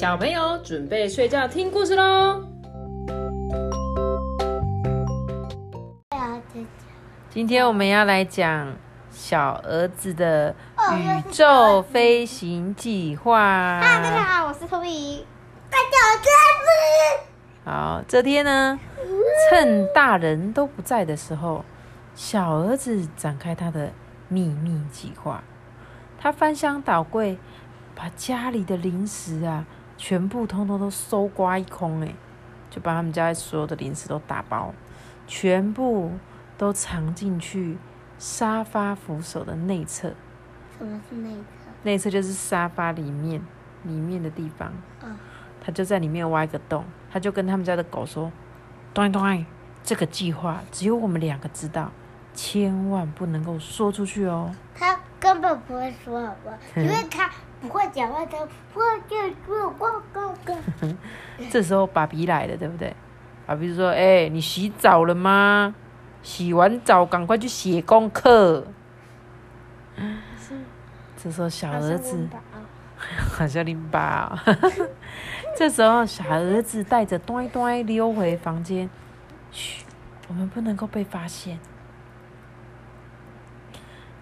小朋友准备睡觉听故事喽。今天我们要来讲小儿子的宇宙飞行计划。嗨，大家好，我是托比。大家好，这天呢，趁大人都不在的时候，小儿子展开他的秘密计划。他翻箱倒柜，把家里的零食啊，全部通通都搜刮一空，哎，就把他们家所有的零食都打包，全部都藏进去沙发扶手的内侧。什么是内侧？内侧就是沙发里面里面的地方。嗯，他就在里面挖一个洞，他就跟他们家的狗说：“端端，这个计划只有我们两个知道，千万不能够说出去哦。他根本不会说，好不好？因为他不会讲话，他不会讲说我哥哥。” 这时候爸比来了，对不对？爸比说：“哎、你洗澡了吗？洗完澡赶快去写功课。”这时候小儿子好像淋巴哦。这时候，小儿子带着端端溜回房间，嘘，我们不能够被发现。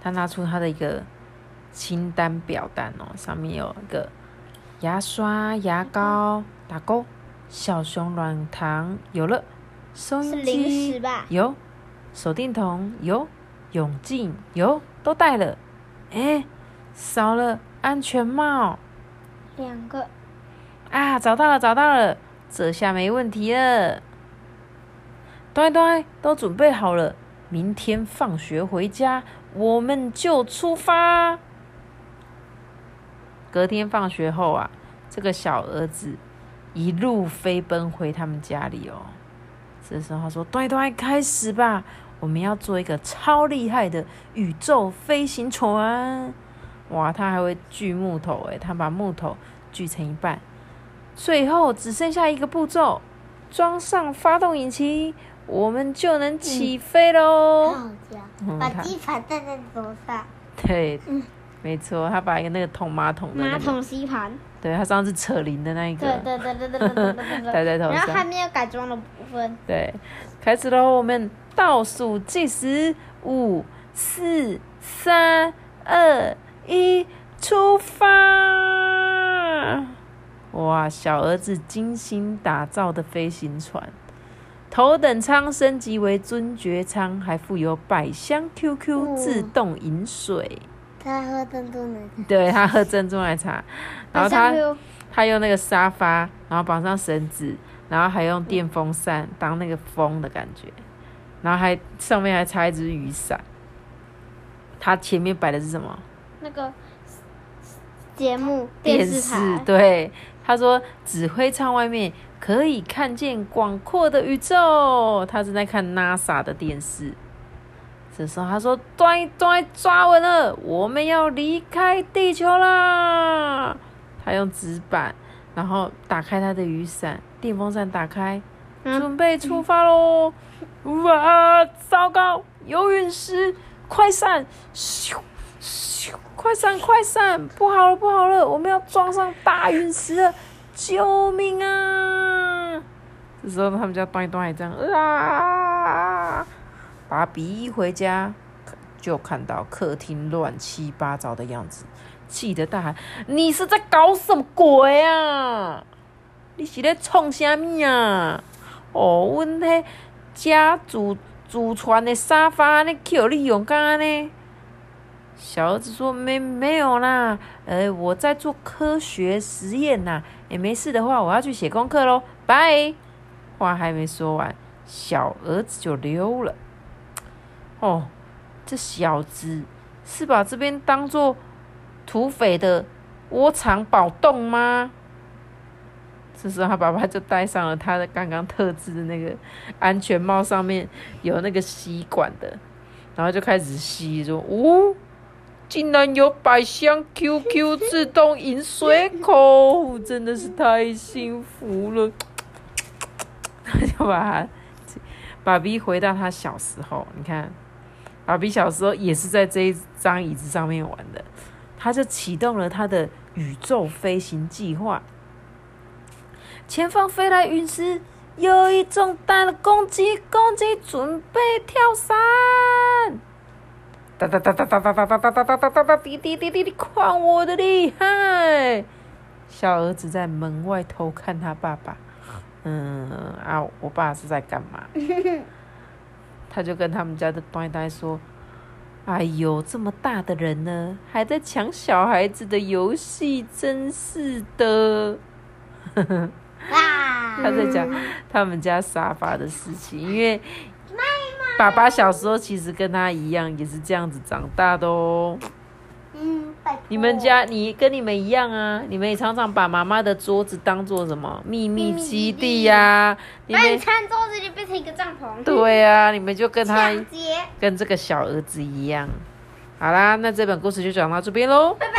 他拿出他的一个清单表单哦，上面有一个牙刷、牙膏打勾，小熊软糖有了，收音机？有，手电筒有，泳镜有，都带了。哎，少了安全帽。两个。啊，找到了，找到了，这下没问题了。乖乖，都准备好了，明天放学回家，我们就出发。隔天放学后啊，这个小儿子一路飞奔回他们家里哦。这时候他说：“乖乖，开始吧，我们要做一个超厉害的宇宙飞行船。”哇，他还会锯木头诶，他把木头锯成一半。最后只剩下一个步骤，装上发动引擎，我们就能起飞喽、把地盘带在头上。对，没错，他把一个那个桶马桶的、那、马桶吸盘。对他上次扯铃的那一个，对对对对对对对，戴在头上。然后还没有改装的部分。对，开始喽！我们倒数计时，五、四、三、二、一，出发！哇，小儿子精心打造的飞行船。头等舱升级为尊爵舱，还附有百香 QQ 哦自动饮水。他喝珍珠奶茶。对他喝珍珠奶茶，然后他他用那个沙发，然后绑上绳子，然后还用电风扇当那个风的感觉，然后还上面还插一支雨伞。他前面摆的是什么？那个节目电视台。对，他说指挥舱外面可以看见广阔的宇宙。他正在看 NASA 的电视。这时候他说：“端端抓稳了，我们要离开地球啦！”他用纸板，然后打开他的雨伞，电风扇打开，嗯准备出发喽！哇，糟糕，有陨石，快闪！咻咻，快闪快闪！不好了不好了，我们要撞上大陨石了！救命啊！这时候他们家端一端还这样啊！爸比一回家就看到客厅乱七八糟的样子，气得大喊：“你是在搞什么鬼啊？你是在创啥物啊？哦，阮迄家祖祖传的沙发，你叫你用干呢？”小儿子说：“没没有啦，呃，我在做科学实验呐。也没事的话，我要去写功课喽，拜。”话还没说完，小儿子就溜了。哦，这小子是把这边当做土匪的窝藏宝洞吗？这时候他爸爸就戴上了他的刚刚特制的那个安全帽，上面有那个吸管的，然后就开始吸，说：“哦，竟然有百香 QQ 自动饮水口，真的是太幸福了。”他就把他爸比回到他小时候，你看，爸比小时候也是在这一张椅子上面玩的，他就启动了他的宇宙飞行计划。前方飞来陨石，有一种大的攻击，攻击准备跳伞。哒哒哒哒哒哒哒哒哒哒哒哒哒滴滴滴滴滴，看我的厉害！小儿子在门外偷看他爸爸。嗯啊，我爸是在干嘛？他就跟他们家的呆呆说：“哎呦，这么大的人呢，还在抢小孩子的游戏，真是的。”！他在讲他们家沙发的事情，因为爸爸小时候其实跟他一样，也是这样子长大的哦。嗯，你们家你跟你们一样啊，你们也常常把妈妈的桌子当做什么秘密基地呀、你们餐桌子就变成一个帐篷。对啊，你们就跟他。跟这个小儿子一样。好啦，那这本故事就讲到这边喽。拜拜